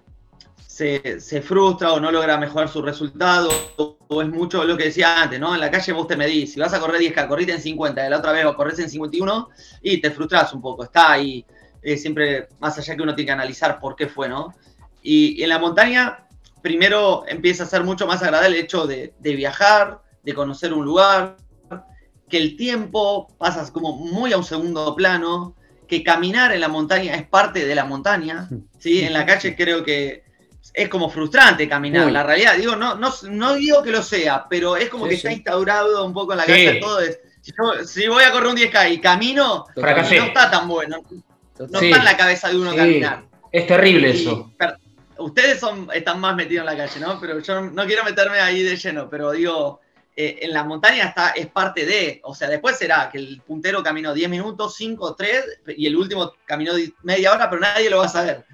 se, frustra o no logra mejorar su resultado, o, o es mucho lo que decía antes, ¿no? En la calle vos te medís, si vas a correr 10K, corriste en 50, y la otra vez corres en 51 y te frustras un poco, está ahí eh, siempre más allá que uno tiene que analizar por qué fue, ¿no? Y, y en la montaña, primero empieza a ser mucho más agradable el hecho de, de viajar, de conocer un lugar, que el tiempo pasa como muy a un segundo plano, que caminar en la montaña es parte de la montaña, ¿sí? En la calle creo que es como frustrante caminar, la realidad, digo, no, no, no digo que lo sea, pero es como Sí, que sí. está instaurado un poco en la Sí. calle todo es, si, yo- si voy a correr un 10K y camino, no está tan bueno, no está en la cabeza de uno caminar. Es terrible Y, eso. per- ustedes son, están más metidos en la calle, ¿no? Pero yo no, quiero meterme ahí de lleno, pero digo, eh, en la montaña está, es parte de, o sea, después será que el puntero caminó 10 minutos, 5, 3, y el último caminó di- media hora, pero nadie lo va a saber.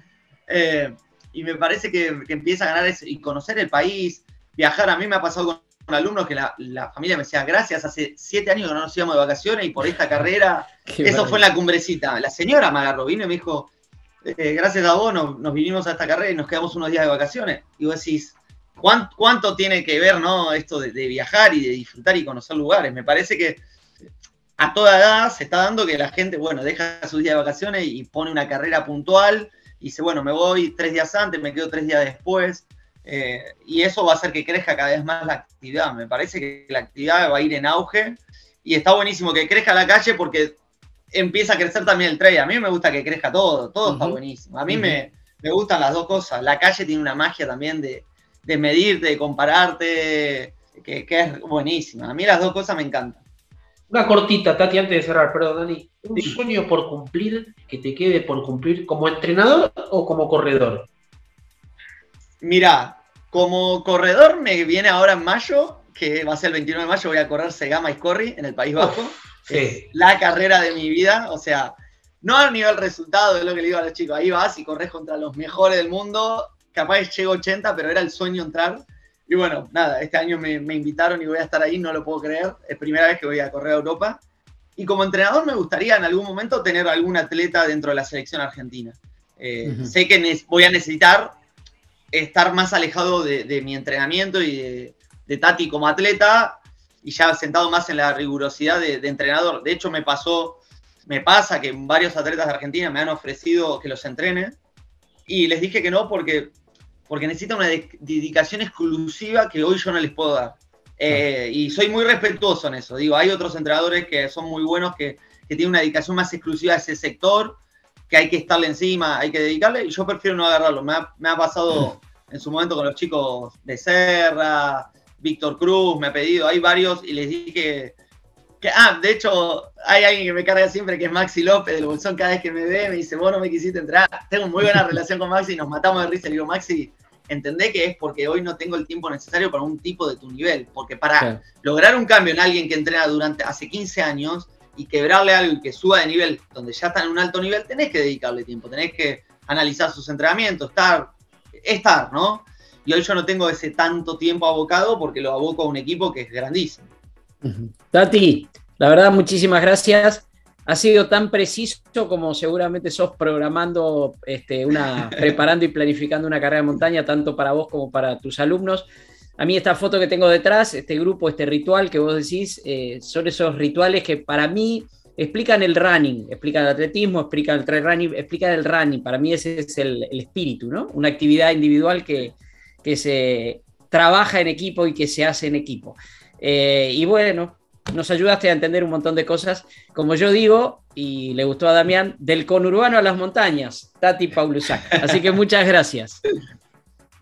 Eh, y me parece que, que empieza a ganar eso, y conocer el país, viajar, a mí me ha pasado con, con alumnos que la, la familia me decía, gracias, hace 7 años que no nos íbamos de vacaciones y por esta carrera [LAUGHS] Qué eso fue en maravilla. la cumbrecita. La señora me agarró, vino y me dijo, eh, gracias a vos nos, nos vinimos a esta carrera y nos quedamos unos días de vacaciones. Y vos decís, ¿cuán- ¿cuánto, tiene que ver no esto de, de viajar y de disfrutar y conocer lugares? Me parece que a toda edad se está dando que la gente, bueno, deja sus días de vacaciones y pone una carrera puntual y dice, bueno, me voy tres días antes, me quedo tres días después. eh, y eso va a hacer que crezca cada vez más la actividad. Me parece que la actividad va a ir en auge y está buenísimo que crezca la calle porque empieza a crecer también el trail. A mí me gusta que crezca todo, todo está buenísimo. A mí me, me gustan las dos cosas. La calle tiene una magia también de, de medirte, de compararte, que, que es buenísima. A mí las dos cosas me encantan. Una cortita, Tati, antes de cerrar, perdón, Dani. Un Sí. sueño por cumplir que te quede por cumplir como entrenador o como corredor. Mira, como corredor me viene ahora en mayo, que va a ser el 29 de mayo, voy a correr Segama Iscorri en el País Vasco. Sí. Es la carrera de mi vida, o sea, no a nivel resultado, es lo que le digo a los chicos, ahí vas y corres contra los mejores del mundo, capaz llego 80, pero era el sueño entrar. Y bueno, nada, este año me, me invitaron y voy a estar ahí, no lo puedo creer, es primera vez que voy a correr a Europa. Y como entrenador me gustaría en algún momento tener algún atleta dentro de la selección argentina. Eh. Sé que voy a necesitar estar más alejado de, de mi entrenamiento y de, de Tati como atleta y ya sentado más en la rigurosidad de, de entrenador. De hecho, me pasó, me pasa que varios atletas de Argentina me han ofrecido que los entrene y les dije que no porque, porque necesitan una de- dedicación exclusiva que hoy yo no les puedo dar. Eh, y soy muy respetuoso en eso. Digo, hay otros entrenadores que son muy buenos, que, que tienen una dedicación más exclusiva a ese sector, que hay que estarle encima, hay que dedicarle, y yo prefiero no agarrarlo. Me ha, me ha pasado en su momento con los chicos de Serra, Víctor Cruz, me ha pedido, hay varios, y les dije que, ah, de hecho, hay alguien que me carga siempre, que es Maxi López del Bolsón, cada vez que me ve, me dice, vos no me quisiste entrar. Tengo muy buena relación con Maxi, nos matamos de risa, le digo, Maxi, entendé que es porque hoy no tengo el tiempo necesario para un tipo de tu nivel, porque para lograr un cambio en alguien que entrena durante hace 15 años y quebrarle algo y que suba de nivel donde ya está en un alto nivel, tenés que dedicarle tiempo, tenés que analizar sus entrenamientos, estar, estar, ¿no? Y hoy yo no tengo ese tanto tiempo abocado porque lo aboco a un equipo que es grandísimo. Tati, la verdad, muchísimas gracias. Ha sido tan preciso como seguramente sos programando este, una, [LAUGHS] preparando y planificando una carrera de montaña, tanto para vos como para tus alumnos. A mí esta foto que tengo detrás, este grupo, este ritual que vos decís, eh, son esos rituales que para mí explican el running, explican el atletismo, explican el trail running, explican el running. Para mí ese es el, espíritu, ¿no? Una actividad individual que, que, se trabaja en equipo y que se hace en equipo. Eh, y bueno, nos ayudaste a entender un montón de cosas, como yo digo, y le gustó a Damián, del conurbano a las montañas, Tati Paulusac. Así que muchas gracias.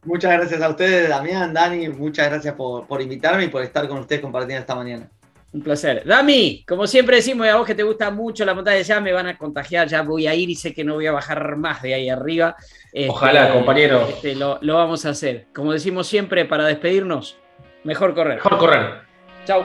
Muchas gracias a ustedes, Damián, Dani, muchas gracias por, por invitarme y por estar con ustedes compartiendo esta mañana. Un placer. Dami, como siempre decimos, y a vos que te gusta mucho la montaña, ya me van a contagiar, ya voy a ir y sé que no voy a bajar más de ahí arriba. Este, Ojalá, compañero. Este, lo, lo vamos a hacer. Como decimos siempre, para despedirnos, mejor correr. Mejor correr. Chao.